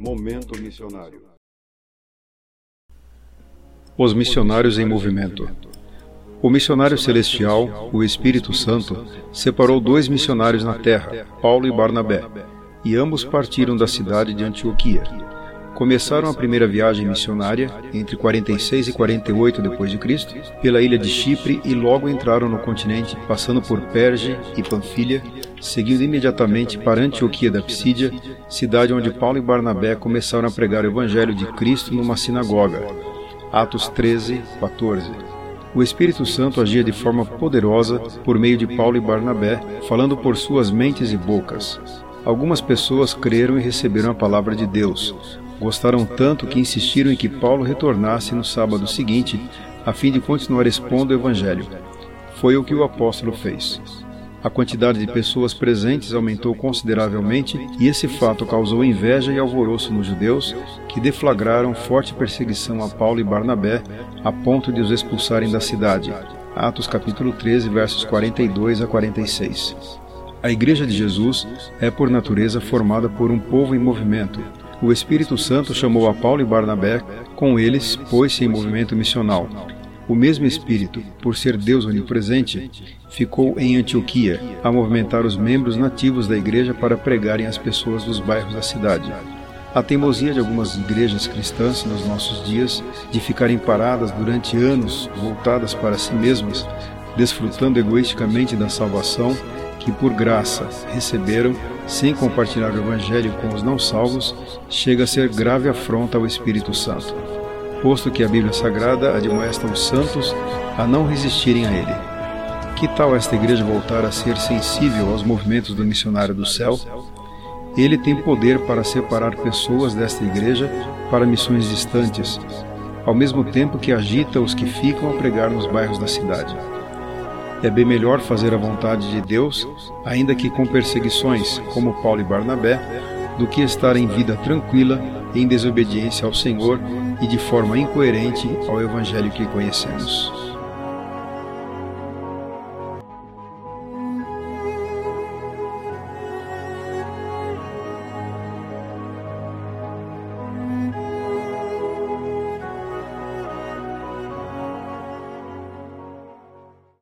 Momento Missionário. Os missionários em movimento. O missionário celestial, o Espírito Santo, separou dois missionários na terra, Paulo e Barnabé, e ambos partiram da cidade de Antioquia. Começaram a primeira viagem missionária entre 46 e 48 depois de Cristo, pela ilha de Chipre e logo entraram no continente, passando por Perge e Panfilha, seguindo imediatamente para Antioquia da Psídia, cidade onde Paulo e Barnabé começaram a pregar o evangelho de Cristo numa sinagoga. Atos 13, 14. O Espírito Santo agia de forma poderosa por meio de Paulo e Barnabé, falando por suas mentes e bocas. Algumas pessoas creram e receberam a palavra de Deus. Gostaram tanto que insistiram em que Paulo retornasse no sábado seguinte, a fim de continuar expondo o Evangelho. Foi o que o apóstolo fez. A quantidade de pessoas presentes aumentou consideravelmente e esse fato causou inveja e alvoroço nos judeus, que deflagraram forte perseguição a Paulo e Barnabé, a ponto de os expulsarem da cidade. Atos capítulo 13, versos 42 a 46. A Igreja de Jesus é por natureza formada por um povo em movimento. O Espírito Santo chamou a Paulo e Barnabé, com eles pôs-se em movimento missional. O mesmo Espírito, por ser Deus onipresente, ficou em Antioquia a movimentar os membros nativos da igreja para pregarem às pessoas dos bairros da cidade. A teimosia de algumas igrejas cristãs nos nossos dias de ficarem paradas durante anos, voltadas para si mesmas, desfrutando egoisticamente da salvação que por graça receberam, sem compartilhar o Evangelho com os não salvos, chega a ser grave afronta ao Espírito Santo posto que a Bíblia Sagrada admoesta os santos a não resistirem a ele. Que tal esta igreja voltar a ser sensível aos movimentos do missionário do céu? Ele tem poder para separar pessoas desta igreja para missões distantes, ao mesmo tempo que agita os que ficam a pregar nos bairros da cidade. É bem melhor fazer a vontade de Deus, ainda que com perseguições, como Paulo e Barnabé, do que estar em vida tranquila em desobediência ao Senhor e de forma incoerente ao Evangelho que conhecemos.